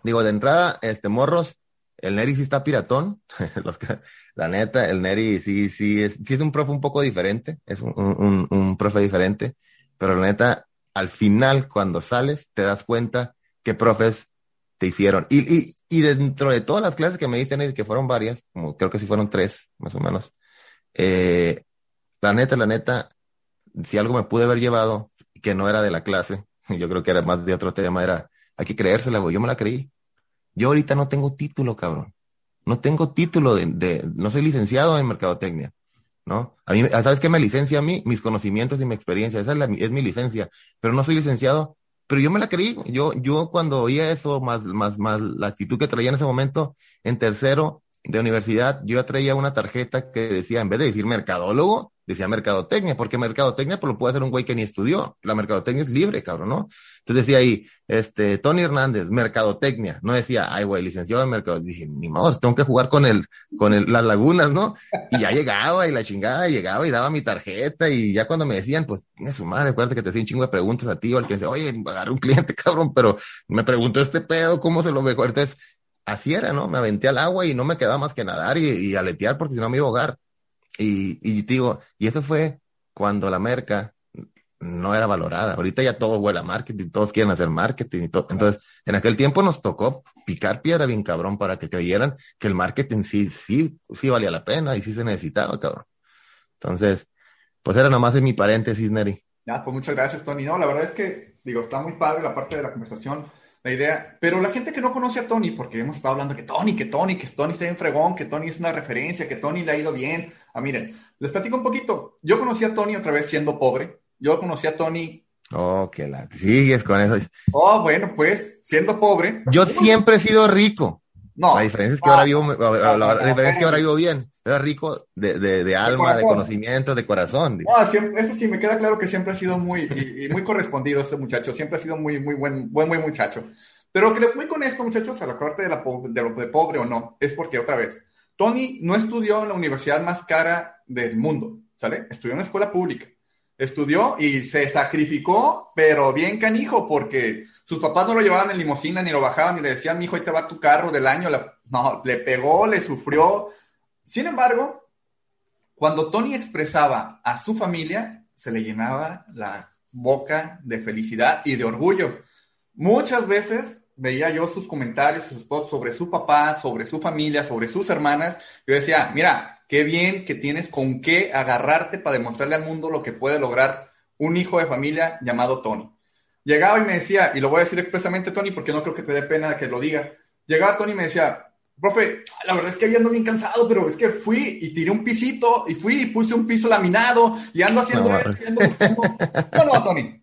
digo, de entrada, este morros, el Neri sí está piratón, la neta, el Neri sí, sí es, sí es un profe un poco diferente, es un, un, un profe diferente, pero la neta, al final, cuando sales, te das cuenta qué profes te hicieron. Y, y, y dentro de todas las clases que me diste, Neri, que fueron varias, como creo que sí fueron tres, más o menos, eh, la neta, la neta, si algo me pude haber llevado que no era de la clase, yo creo que era más de otro tema, era, hay que creérsela, güey, yo me la creí. Yo ahorita no tengo título, cabrón. No tengo título de, de no soy licenciado en mercadotecnia, ¿no? A mí, ¿sabes qué me licencia a mí? Mis conocimientos y mi experiencia, esa es, la, es mi licencia, pero no soy licenciado, pero yo me la creí. Yo, yo cuando oía eso, más, más, más la actitud que traía en ese momento, en tercero de universidad, yo traía una tarjeta que decía, en vez de decir mercadólogo, decía mercadotecnia, porque mercadotecnia pues lo puede hacer un güey que ni estudió. La mercadotecnia es libre, cabrón, ¿no? Entonces decía ahí, este, Tony Hernández, mercadotecnia. No decía, ay, güey, licenciado en mercado. Dije, ni modo, tengo que jugar con el, con el, las lagunas, ¿no? Y ya llegaba y la chingada, llegaba y daba mi tarjeta y ya cuando me decían, pues, tiene su madre, acuérdate que te hacía un chingo de preguntas a ti o al que dice, oye, agarré un cliente, cabrón, pero me preguntó este pedo, ¿cómo se lo mejor? Así era, ¿no? Me aventé al agua y no me quedaba más que nadar y, y aletear porque si no me iba a ahogar. Y, y digo, y eso fue cuando la merca no era valorada. Ahorita ya todo huele a marketing, todos quieren hacer marketing y todo. Entonces, en aquel tiempo nos tocó picar piedra bien cabrón para que creyeran que el marketing sí, sí, sí valía la pena y sí se necesitaba, cabrón. Entonces, pues era nomás en mi paréntesis, Neri. Ya, pues muchas gracias, Tony. No, la verdad es que, digo, está muy padre la parte de la conversación la idea. Pero la gente que no conoce a Tony, porque hemos estado hablando que Tony, que Tony, que Tony está bien fregón, que Tony es una referencia, que Tony le ha ido bien. Ah, miren, les platico un poquito. Yo conocí a Tony otra vez siendo pobre. Yo conocí a Tony. Oh, que la sigues con eso. Oh, bueno, pues, siendo pobre. Yo siempre he sido rico. No. La diferencia es que, ah, ahora, vivo, la, la, la diferencia es que ahora vivo bien. Era rico de, de, de alma, de, de, conocimiento, de corazón. No, siempre, eso sí, me queda claro que siempre ha sido muy, y, y muy correspondido este muchacho. Siempre ha sido muy, muy buen, buen, buen muchacho. Pero que le voy con esto, muchachos, a la corte de, la, de lo de pobre o no, es porque, otra vez, Tony no estudió en la universidad más cara del mundo, ¿sale? Estudió en una escuela pública. estudió y se sacrificó, pero bien canijo, porque sus papás no lo llevaban en limosina, ni lo bajaban, ni le decían, mi hijo, ahí te va tu carro del año. no, le pegó, le sufrió. Sin embargo, cuando Tony expresaba a su familia, se le llenaba la boca de felicidad y de orgullo. Muchas veces veía yo sus comentarios, sus spots sobre su papá, sobre su familia, sobre sus hermanas. Yo decía, mira, qué bien que tienes con qué agarrarte para demostrarle al mundo lo que puede lograr un hijo de familia llamado Tony. Llegaba y me decía, y lo voy a decir expresamente, Tony, porque no creo que te dé pena que lo diga. Llegaba Tony y me decía, profe, la verdad es que había ando bien cansado, pero es que fui y tiré un pisito, y fui y puse un piso laminado, y ando haciendo no, esto, no, no, Tony.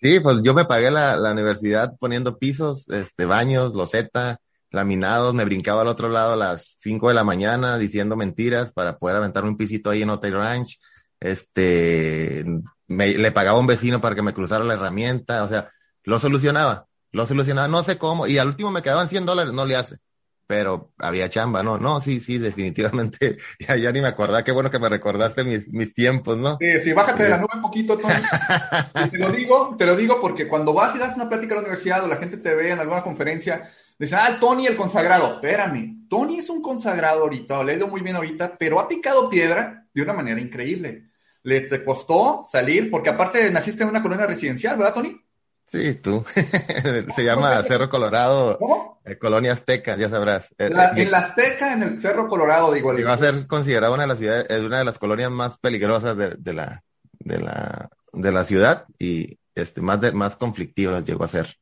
Sí, pues yo me pagué la, la, universidad poniendo pisos, este, baños, loseta, laminados, me brincaba al otro lado a las 5 de la mañana diciendo mentiras para poder aventar un pisito ahí en Hotel Ranch. Este, me, le pagaba a un vecino para que me cruzara la herramienta, o sea, lo solucionaba, lo solucionaba, no sé cómo, y al último me quedaban 100 dólares, no le hace pero había chamba, ¿no? No, sí, sí, definitivamente. Ya, ya ni me acordaba. Qué bueno que me recordaste mis, mis tiempos, ¿no? Sí, sí, bájate de la nube un poquito, Tony. te lo digo, te lo digo porque cuando vas y das una plática a la universidad o la gente te ve en alguna conferencia, dicen, ah, Tony el consagrado. Espérame, Tony es un consagrado ahorita, le ha ido muy bien ahorita, pero ha picado piedra de una manera increíble. Le te costó salir, porque aparte naciste en una colonia residencial, ¿verdad, Tony? Sí, tú. Se llama Cerro Colorado, ¿Cómo? Eh, Colonia Azteca, ya sabrás. Eh, en la Azteca, en el Cerro Colorado, digo. Y va a ser considerado una de las ciudades, es una de las colonias más peligrosas de, de, la, de la, de la ciudad y este, más, de, más conflictivas llegó a ser.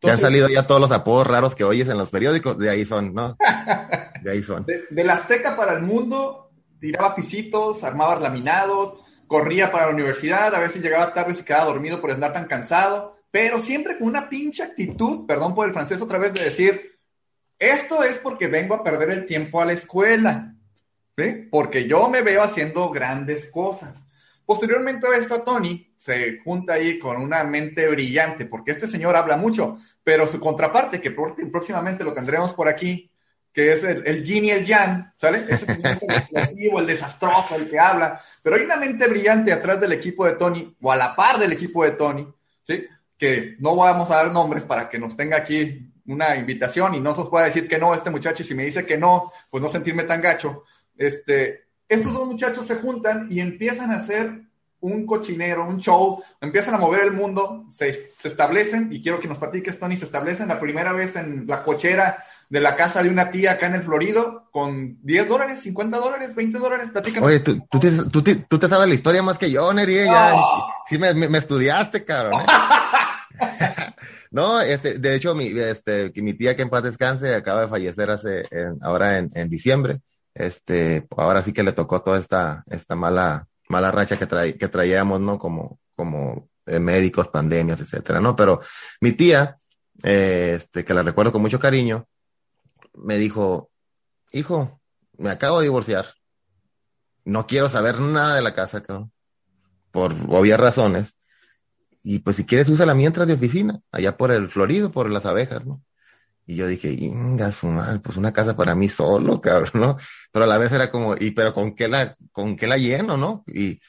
Que han salido ya todos los apodos raros que oyes en los periódicos, de ahí son, ¿no? De ahí son. De, la Azteca para el mundo, tiraba pisitos, armaba laminados, corría para la universidad, a veces llegaba tarde y se quedaba dormido por andar tan cansado pero siempre con una pinche actitud, perdón por el francés otra vez, de decir, esto es porque vengo a perder el tiempo a la escuela. Porque yo me veo haciendo grandes cosas. Posteriormente a esto, Tony se junta ahí con una mente brillante, porque este señor habla mucho, pero su contraparte, que próximamente lo tendremos por aquí, que es el, el Yin y el Yang, ¿sale? Ese es el explosivo, el desastroso, el que habla, pero hay una mente brillante atrás del equipo de Tony, o a la par del equipo de Tony, ¿sí? que no vamos a dar nombres para que nos tenga aquí una invitación y no nos pueda decir que no este muchacho y si me dice que no, pues no sentirme tan gacho. Este, estos dos muchachos se juntan y empiezan a hacer un cochinero, un show, empiezan a mover el mundo, se, se establecen, y quiero que nos platiques, Tony, se establecen la primera vez en la cochera de la casa de una tía acá en el Florido con 10 dólares, 50 dólares, 20 dólares, platícame. Oye, tú, tú, te, tú, te, tú te sabes la historia más que yo, Neri, ya, sí me, me, estudiaste, cabrón. ¿eh? no, este, de hecho, mi, este, mi tía que en paz descanse acaba de fallecer hace, ahora en, en, diciembre. Este, ahora sí que le tocó toda esta, esta mala, mala racha que, trae, que traíamos, ¿no? Como, como eh, médicos, pandemias, etcétera, ¿no? Pero mi tía, eh, este, que la recuerdo con mucho cariño, me dijo, hijo, me acabo de divorciar. No quiero saber nada de la casa, cabrón. Por obvias razones. Y pues si quieres, usa la mientras de oficina, allá por el Florido, por las abejas, ¿no? Y yo dije, inga su madre, pues una casa para mí solo, cabrón, ¿no? Pero a la vez era como, y pero con qué la, con qué la lleno, ¿no? Y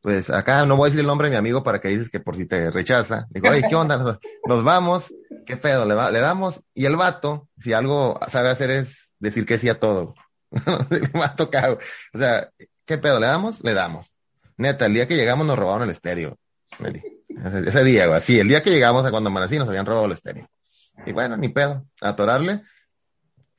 pues acá no voy a decir el nombre de mi amigo para que dices que por si te rechaza. Digo, oye, ¿qué onda? Nos vamos, ¿qué pedo? Le, le damos. Y el vato, si algo sabe hacer es decir que sí a todo. me ha tocado. O sea, ¿qué pedo? ¿Le damos? Le damos. Neta, el día que llegamos nos robaron el estéreo. Ese, día, güey. El día que llegamos a cuando amanecí nos habían robado el estéreo. Y bueno, ni pedo, atorarle.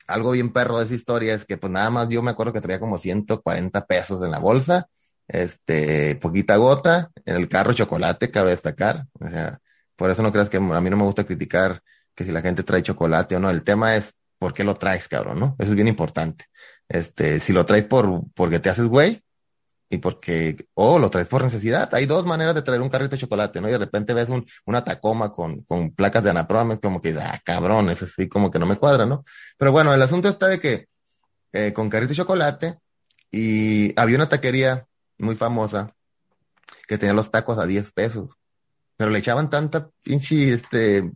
Algo bien perro de esa historia es que pues nada más yo me acuerdo que traía como 140 pesos en la bolsa, este, poquita gota, en el carro chocolate, cabe destacar. O sea, por eso no creas que a mí no me gusta criticar que si la gente trae chocolate o no. El tema es por qué lo traes, cabrón, ¿no? Eso es bien importante. Este, si lo traes por, porque te haces güey, y porque, o lo traes por necesidad. Hay dos maneras de traer un carrito de chocolate, ¿no? Y de repente ves un, una Tacoma con, con placas de Anaproma, como que dices, ah, cabrón, es así como que no me cuadra, ¿no? Pero bueno, el asunto está de que eh, con carrito de chocolate y había una taquería muy famosa que tenía los tacos a 10 pesos, pero le echaban tanta pinche, este,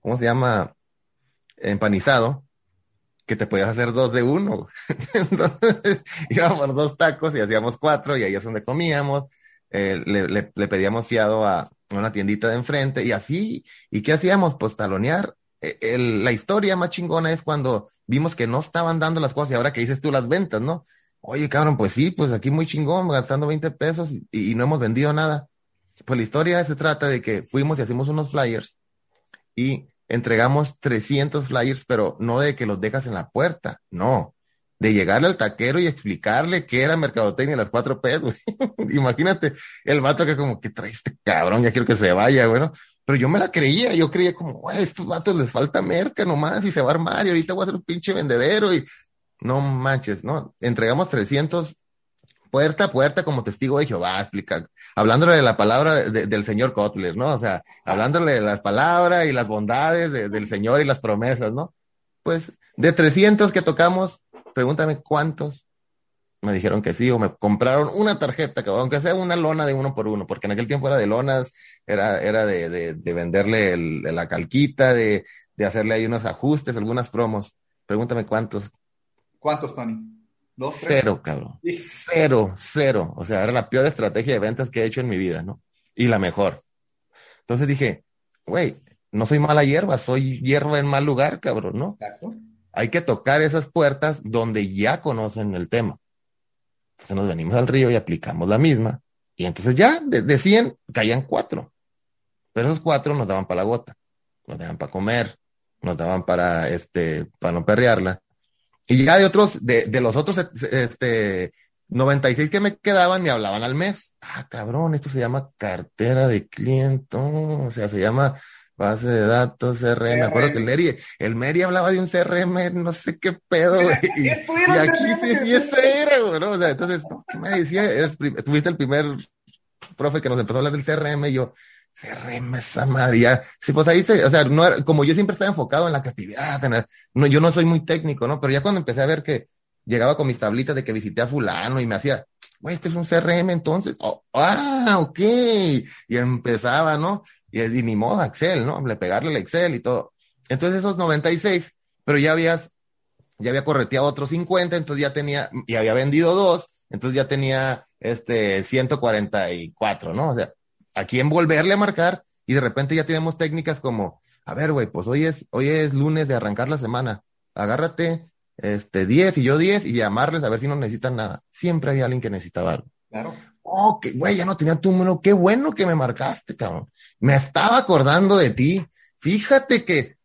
¿cómo se llama? Empanizado, que te podías hacer dos de uno. Entonces íbamos dos tacos y hacíamos cuatro y ahí es donde comíamos. eh, le, le, pedíamos fiado a una tiendita de enfrente y así, ¿y qué hacíamos? Pues talonear. E, la historia más chingona es cuando vimos que no estaban dando las cosas y ahora que dices tú las ventas, ¿no? Oye, cabrón, pues sí, pues aquí muy chingón, gastando 20 pesos y, no hemos vendido nada. Pues la historia se trata de que fuimos y hacemos unos flyers y entregamos 300 flyers, pero no de que los dejas en la puerta, no, de llegarle al taquero y explicarle qué era mercadotecnia las cuatro P, güey. Imagínate, el vato que como que trae este cabrón, ya quiero que se vaya, bueno. Pero yo me la creía, yo creía como, güey, estos vatos les falta merca nomás y se va a armar y ahorita voy a ser un pinche vendedero y no manches, ¿no? Entregamos 300 puerta a puerta como testigo de Jehová, explica, hablándole de la palabra de, del señor Kotler, ¿no? O sea, hablándole de las palabras y las bondades de, del Señor y las promesas, ¿no? Pues de 300 que tocamos, pregúntame cuántos me dijeron que sí o me compraron una tarjeta, aunque sea una lona de uno por uno, porque en aquel tiempo era de lonas, era, era de, de, de venderle la calquita, de, de hacerle ahí unos ajustes, algunas promos. Pregúntame cuántos. ¿Cuántos, Tony? ¿Dos, cero, cabrón. Sí. Cero, cero. O sea, era la peor estrategia de ventas que he hecho en mi vida, ¿no? Y la mejor. Entonces dije, güey, no soy mala hierba, soy hierba en mal lugar, cabrón, ¿no? Exacto. Hay que tocar esas puertas donde ya conocen el tema. Entonces nos venimos al río y aplicamos la misma. Y entonces ya de, de 100 caían cuatro. Pero esos cuatro nos daban para la gota, nos daban para comer, nos daban para, este, para no perrearla. Y ya de otros, de, de los otros, este, 96 que me quedaban me hablaban al mes. Ah, cabrón, esto se llama cartera de cliente, o sea, se llama base de datos, CRM. Me acuerdo que el Meri, el Meri hablaba de un CRM, no sé qué pedo, güey. Y, y aquí sí, ese era, güey, ¿no? O sea, entonces, ¿qué me decía? Eres, tuviste el primer profe que nos empezó a hablar del CRM y yo, CRM esa madre, ya. Sí, pues ahí se, o sea, no como yo siempre estaba enfocado en la creatividad, en no, yo no soy muy técnico, ¿no? Pero ya cuando empecé a ver que llegaba con mis tablitas de que visité a fulano y me hacía, güey, este es un CRM entonces, oh, ah, ok. Y empezaba, ¿no? Y, y ni modo, Excel, ¿no? Le pegarle el Excel y todo. Entonces esos 96, pero ya habías, ya había correteado otros 50, entonces ya tenía, y había vendido dos, entonces ya tenía, este, 144, ¿no? O sea, a quién volverle a marcar y de repente ya tenemos técnicas como, a ver, güey, pues hoy es, hoy es lunes de arrancar la semana, agárrate, este, 10 y yo 10 y llamarles a ver si no necesitan nada. Siempre hay alguien que necesitaba algo. Claro. Oh, que güey, ya no tenía tu número, qué bueno que me marcaste, cabrón. Me estaba acordando de ti. Fíjate que,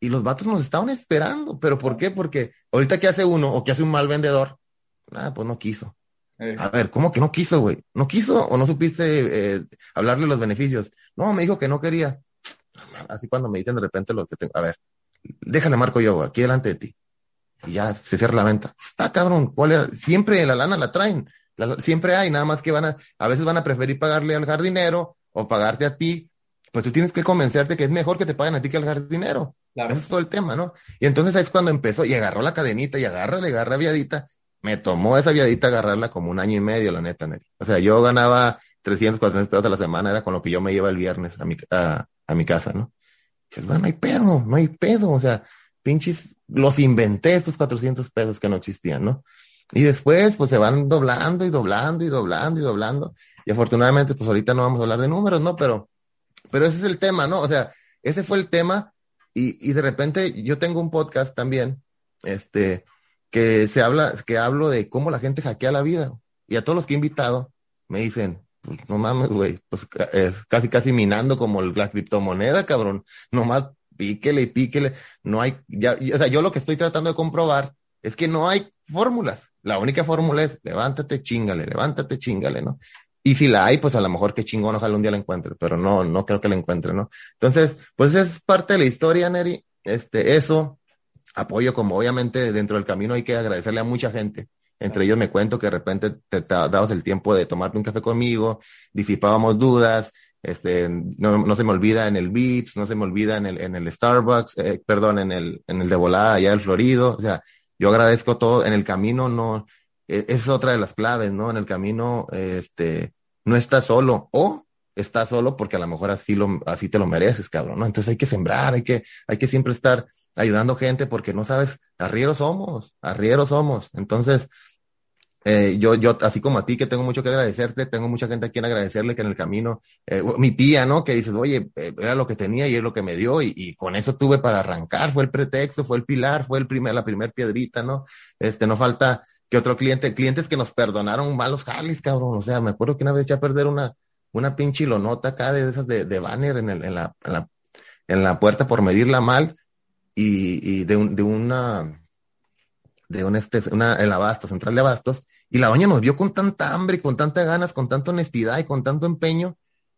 y los vatos nos estaban esperando, pero ¿por qué? Porque ahorita que hace uno o que hace un mal vendedor, nada, pues no quiso. A ver, ¿cómo que no quiso, güey? ¿No quiso o no supiste eh, hablarle los beneficios? No, me dijo que no quería. Así cuando me dicen de repente lo que tengo. A ver, déjale marco yo, aquí delante de ti. Y ya se cierra la venta. Está cabrón, ¿cuál era? Siempre la lana la traen. La, siempre hay, nada más que van a, a veces van a preferir pagarle al jardinero o pagarte a ti. Pues tú tienes que convencerte que es mejor que te paguen a ti que al jardinero. Claro. Ese es todo el tema, ¿no? Y entonces ahí es cuando empezó y agarró la cadenita y agarra, le agarra viadita me tomó esa viadita agarrarla como un año y medio, la neta, Neri. O sea, yo ganaba 300, 400 pesos a la semana, era con lo que yo me iba el viernes a mi, a, a mi casa, ¿no? dices, bueno, no hay pedo, no hay pedo, o sea, pinches, los inventé estos 400 pesos que no existían, ¿no? Y después, pues se van doblando y doblando y doblando y doblando. Y afortunadamente, pues ahorita no vamos a hablar de números, ¿no? Pero, pero ese es el tema, ¿no? O sea, ese fue el tema. Y, y de repente yo tengo un podcast también, este, que se habla, que hablo de cómo la gente hackea la vida. Y a todos los que he invitado me dicen, pues no mames, güey, pues es casi casi minando como la criptomoneda, cabrón. Nomás píquele y píquele. No hay, ya, o sea, yo lo que estoy tratando de comprobar es que no hay fórmulas. La única fórmula es levántate, chingale, levántate, chingale, ¿no? Y si la hay, pues a lo mejor que chingón, ojalá un día la encuentre, pero no, no creo que la encuentre, ¿no? Entonces, pues es parte de la historia, Neri. Este, eso, apoyo como obviamente dentro del camino hay que agradecerle a mucha gente. Entre ellos me cuento que de repente te, te dabas el tiempo de tomarte un café conmigo, disipábamos dudas, este, no, no se me olvida en el Vips, no se me olvida en el, en el Starbucks, eh, perdón, en el, en el de volada allá del Florido, o sea, yo agradezco todo, en el camino no, e, es otra de las claves, ¿no? En el camino, este, no estás solo, o estás solo porque a lo mejor así lo, así te lo mereces, cabrón, ¿no? Entonces hay que sembrar, hay que, hay que siempre estar ayudando gente porque no sabes, arrieros somos, arrieros somos. Entonces, eh, yo, yo, así como a ti, que tengo mucho que agradecerte, tengo mucha gente a quien agradecerle que en el camino, eh, mi tía, ¿no? Que dices, oye, eh, era lo que tenía y es lo que me dio y, y, con eso tuve para arrancar, fue el pretexto, fue el pilar, fue el primer, la primer piedrita, ¿no? Este, no falta que otro cliente, clientes que nos perdonaron malos jalis, cabrón, o sea, me acuerdo que una vez eché a perder una, una pinche lonota acá de esas de, de banner en, el, en, la, en, la, en la puerta por medirla mal y, de, un, de una, de un este, una, el abasto, central de abastos, y la doña nos vio con tanta hambre, con tantas ganas, con tanta honestidad y con tanto empeño,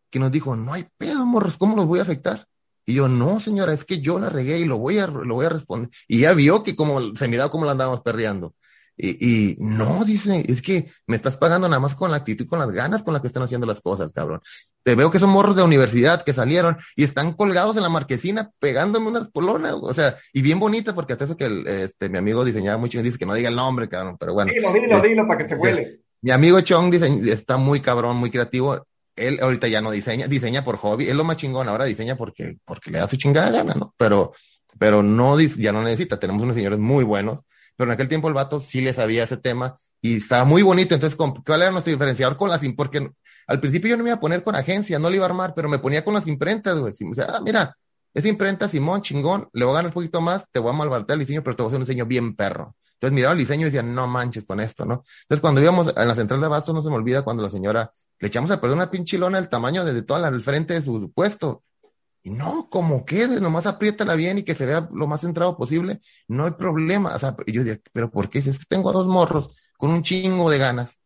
que nos dijo, no hay pedo, morros, ¿cómo los voy a afectar? Y yo, no, señora, es que yo la regué y lo voy a, lo voy a responder. Y ya vio que como, se miraba cómo la andábamos perreando. Y, y, no, dice, es que me estás pagando nada más con la actitud y con las ganas con las que están haciendo las cosas, cabrón. Te veo que son morros de universidad que salieron y están colgados en la marquesina pegándome unas polonas, o sea, y bien bonita porque hasta eso que el, este, mi amigo diseñaba mucho y dice que no diga el nombre, cabrón, pero bueno. Dilo, dilo, dilo para que se huele. Mi amigo Chong dice, está muy cabrón, muy creativo. Él ahorita ya no diseña, diseña por hobby, es lo más chingón, ahora diseña porque, porque le da su chingada gana, ¿no? Pero, pero no, ya no necesita, tenemos unos señores muy buenos pero en aquel tiempo el vato sí le sabía ese tema y estaba muy bonito. Entonces, ¿cuál era nuestro diferenciador con las porque al principio yo no me iba a poner con agencia, no le iba a armar, pero me ponía con las imprentas, güey. O sea, ah, mira, esa imprenta, Simón, chingón, le voy a ganar un poquito más, te voy a malbaratar el diseño, pero te voy a hacer un diseño bien perro. Entonces miraba el diseño y decía, no manches con esto, ¿no? Entonces cuando íbamos en la central de abastos, no se me olvida cuando la señora le echamos a perder una pinchilona del tamaño de toda la, frente de su puesto. Y no, como quede, nomás apriétala bien y que se vea lo más centrado posible, no hay problema. O sea, yo decía, pero ¿por qué? Si es que tengo a dos morros con un chingo de ganas,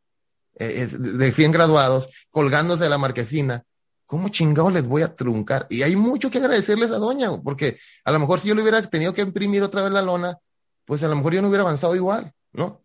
eh, de 100 graduados, colgándose de la marquesina, ¿cómo chingado les voy a truncar? Y hay mucho que agradecerles a doña, porque a lo mejor si yo le hubiera tenido que imprimir otra vez la lona, pues a lo mejor yo no hubiera avanzado igual, ¿no?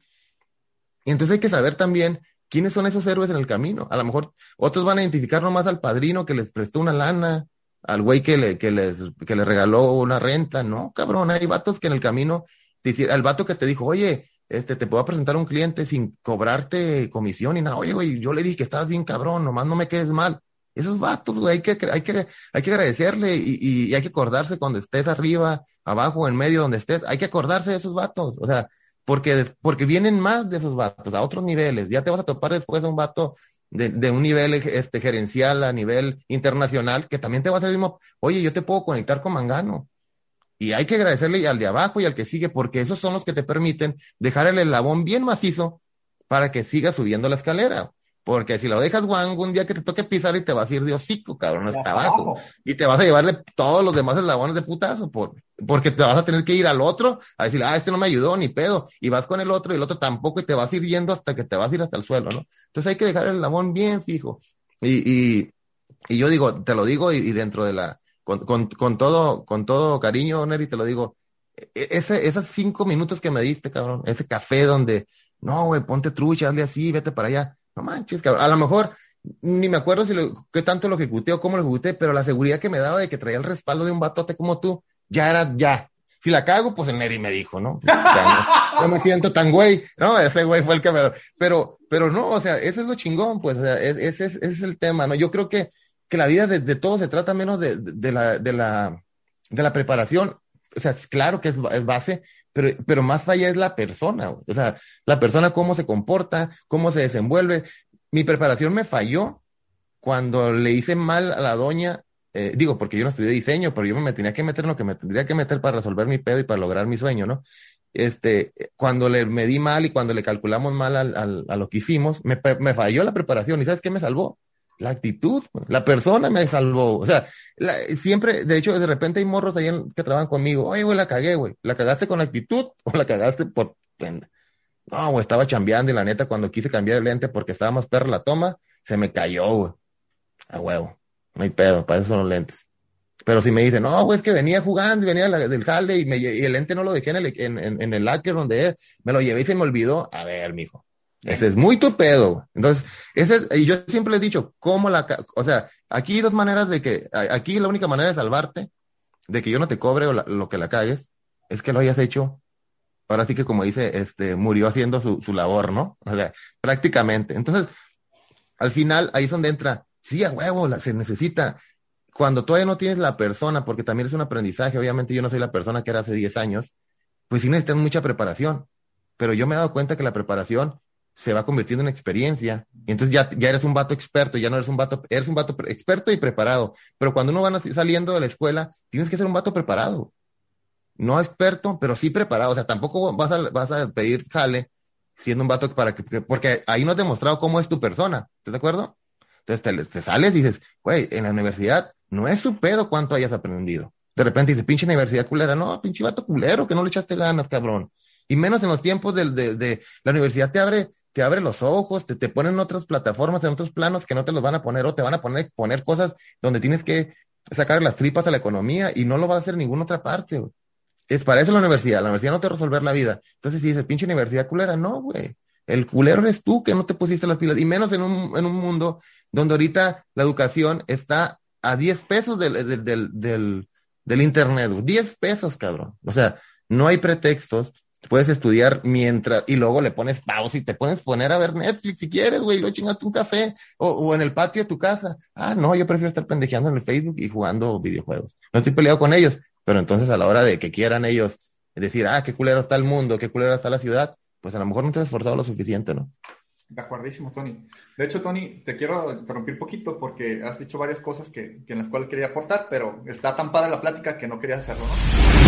Y entonces hay que saber también quiénes son esos héroes en el camino. A lo mejor otros van a identificar nomás al padrino que les prestó una lana, al güey que le, que les, que le regaló una renta. No, cabrón, hay vatos que en el camino, te, al vato que te dijo, oye, este, te puedo presentar a un cliente sin cobrarte comisión y nada. Oye, güey, yo le dije que estabas bien cabrón, nomás no me quedes mal. Esos vatos, güey, hay que, hay que, hay que agradecerle y, y, hay que acordarse cuando estés arriba, abajo, en medio, donde estés. Hay que acordarse de esos vatos. O sea, porque, porque vienen más de esos vatos a otros niveles. Ya te vas a topar después de un vato de, de, un nivel este, gerencial a nivel internacional, que también te va a hacer el mismo, oye, yo te puedo conectar con Mangano. Y hay que agradecerle al de abajo y al que sigue, porque esos son los que te permiten dejar el eslabón bien macizo para que sigas subiendo la escalera. Porque si lo dejas guango un día que te toque pisar y te vas a ir de hocico, cabrón, hasta abajo. Y te vas a llevarle todos los demás eslabones de putazo, por, porque te vas a tener que ir al otro a decir, ah, este no me ayudó, ni pedo. Y vas con el otro y el otro tampoco y te vas a ir yendo hasta que te vas a ir hasta el suelo, ¿no? Entonces hay que dejar el eslabón bien fijo. Y, y, y yo digo, te lo digo y, dentro de la, con, con, con, todo, con todo cariño, Neri, te lo digo, e, e, ese, esos cinco minutos que me diste, cabrón, ese café donde, no, güey, ponte trucha, hazle así, vete para allá no manches, cabrón. A lo mejor ni me acuerdo si qué tanto lo ejecuté o cómo lo ejecuté, pero la seguridad que me daba de que traía el respaldo de un batote como tú, ya era ya. Si la cago, pues el Neri me dijo, ¿no? no, me siento tan güey, ¿no? Ese güey fue el que me... Pero, pero no, o sea, ese es lo chingón, pues, ese, es, el tema, ¿no? Yo creo que, que la vida de, de todo se trata menos de, de, la, de, la, de la preparación. O sea, claro que es base, pero, pero más allá es la persona, o sea, la persona cómo se comporta, cómo se desenvuelve. Mi preparación me falló cuando le hice mal a la doña, eh, digo, porque yo no estudié diseño, pero yo me tenía que meter en lo que me tendría que meter para resolver mi pedo y para lograr mi sueño, ¿no? Este, cuando le medí mal y cuando le calculamos mal al, al, a lo que hicimos, me, me falló la preparación. ¿Y sabes qué me salvó? La actitud, la persona me salvó. O sea, siempre, de hecho, de repente hay morros ahí que trabajan conmigo. Oye, güey, la cagué, güey. ¿La cagaste con actitud o la cagaste por... No, güey, estaba chambeando y la neta, cuando quise cambiar el lente porque estaba más la toma, se me cayó, güey. A huevo. No hay pedo, para eso son los lentes. Pero si me dicen, no, güey, es que venía jugando y venía del jale y, me, y el lente no lo dejé en el, en, el donde es, me lo llevé y se me olvidó. A ver, mijo ese es muy tu pedo. Entonces, ese es, y yo siempre he dicho, ¿cómo la, o sea, aquí hay dos maneras de que, aquí la única manera de salvarte, de que yo no te cobre o lo que la cagues, es que lo hayas hecho. Ahora sí que como dice, este, murió haciendo su, su labor, ¿no? O sea, prácticamente. Entonces, al final, ahí es donde entra, sí, a huevo, la, se necesita. Cuando todavía no tienes la persona, porque también es un aprendizaje, obviamente yo no soy la persona que era hace 10 años, pues sí necesitas mucha preparación. Pero yo me he dado cuenta que la preparación se va convirtiendo en experiencia. Y entonces ya, ya eres un vato experto, ya no eres un vato, eres un vato experto y preparado. Pero cuando uno va saliendo de la escuela, tienes que ser un vato preparado. No experto, pero sí preparado. O sea, tampoco vas a, vas a pedir jale siendo un vato para que, porque ahí no has demostrado cómo es tu persona. ¿Estás de acuerdo? Entonces te, sales y dices, güey, en la universidad no es su pedo cuánto hayas aprendido. De repente dices, pinche universidad culera. No, pinche vato culero, que no le echaste ganas, cabrón. Y menos en los tiempos de, de, de la universidad te abre, te abre los ojos, te, te ponen otras plataformas, en otros planos que no te los van a poner o te van a poner, poner cosas donde tienes que sacar las tripas a la economía y no lo va a hacer en ninguna otra parte. Es para eso la universidad. La universidad no te va a resolver la vida. Entonces, si dices, pinche universidad culera, no, güey. El culero eres tú que no te pusiste las pilas. Y menos en un, en un mundo donde ahorita la educación está a 10 pesos del, del, del, del, del internet. 10 pesos, cabrón. O sea, no hay pretextos puedes estudiar mientras, y luego le pones pausa y te pones poner a ver Netflix si quieres, güey, y luego chingate un café, o, o, en el patio de tu casa. Ah, no, yo prefiero estar pendejeando en el Facebook y jugando videojuegos. No estoy peleado con ellos, pero entonces a la hora de que quieran ellos decir, ah, qué culero está el mundo, qué culero está la ciudad, pues a lo mejor no te has esforzado lo suficiente, ¿no? De acuerdísimo, Tony. De hecho, Tony, te quiero interrumpir poquito porque has dicho varias cosas que, que en las cuales quería aportar, pero está tan padre la plática que no quería hacerlo, ¿no?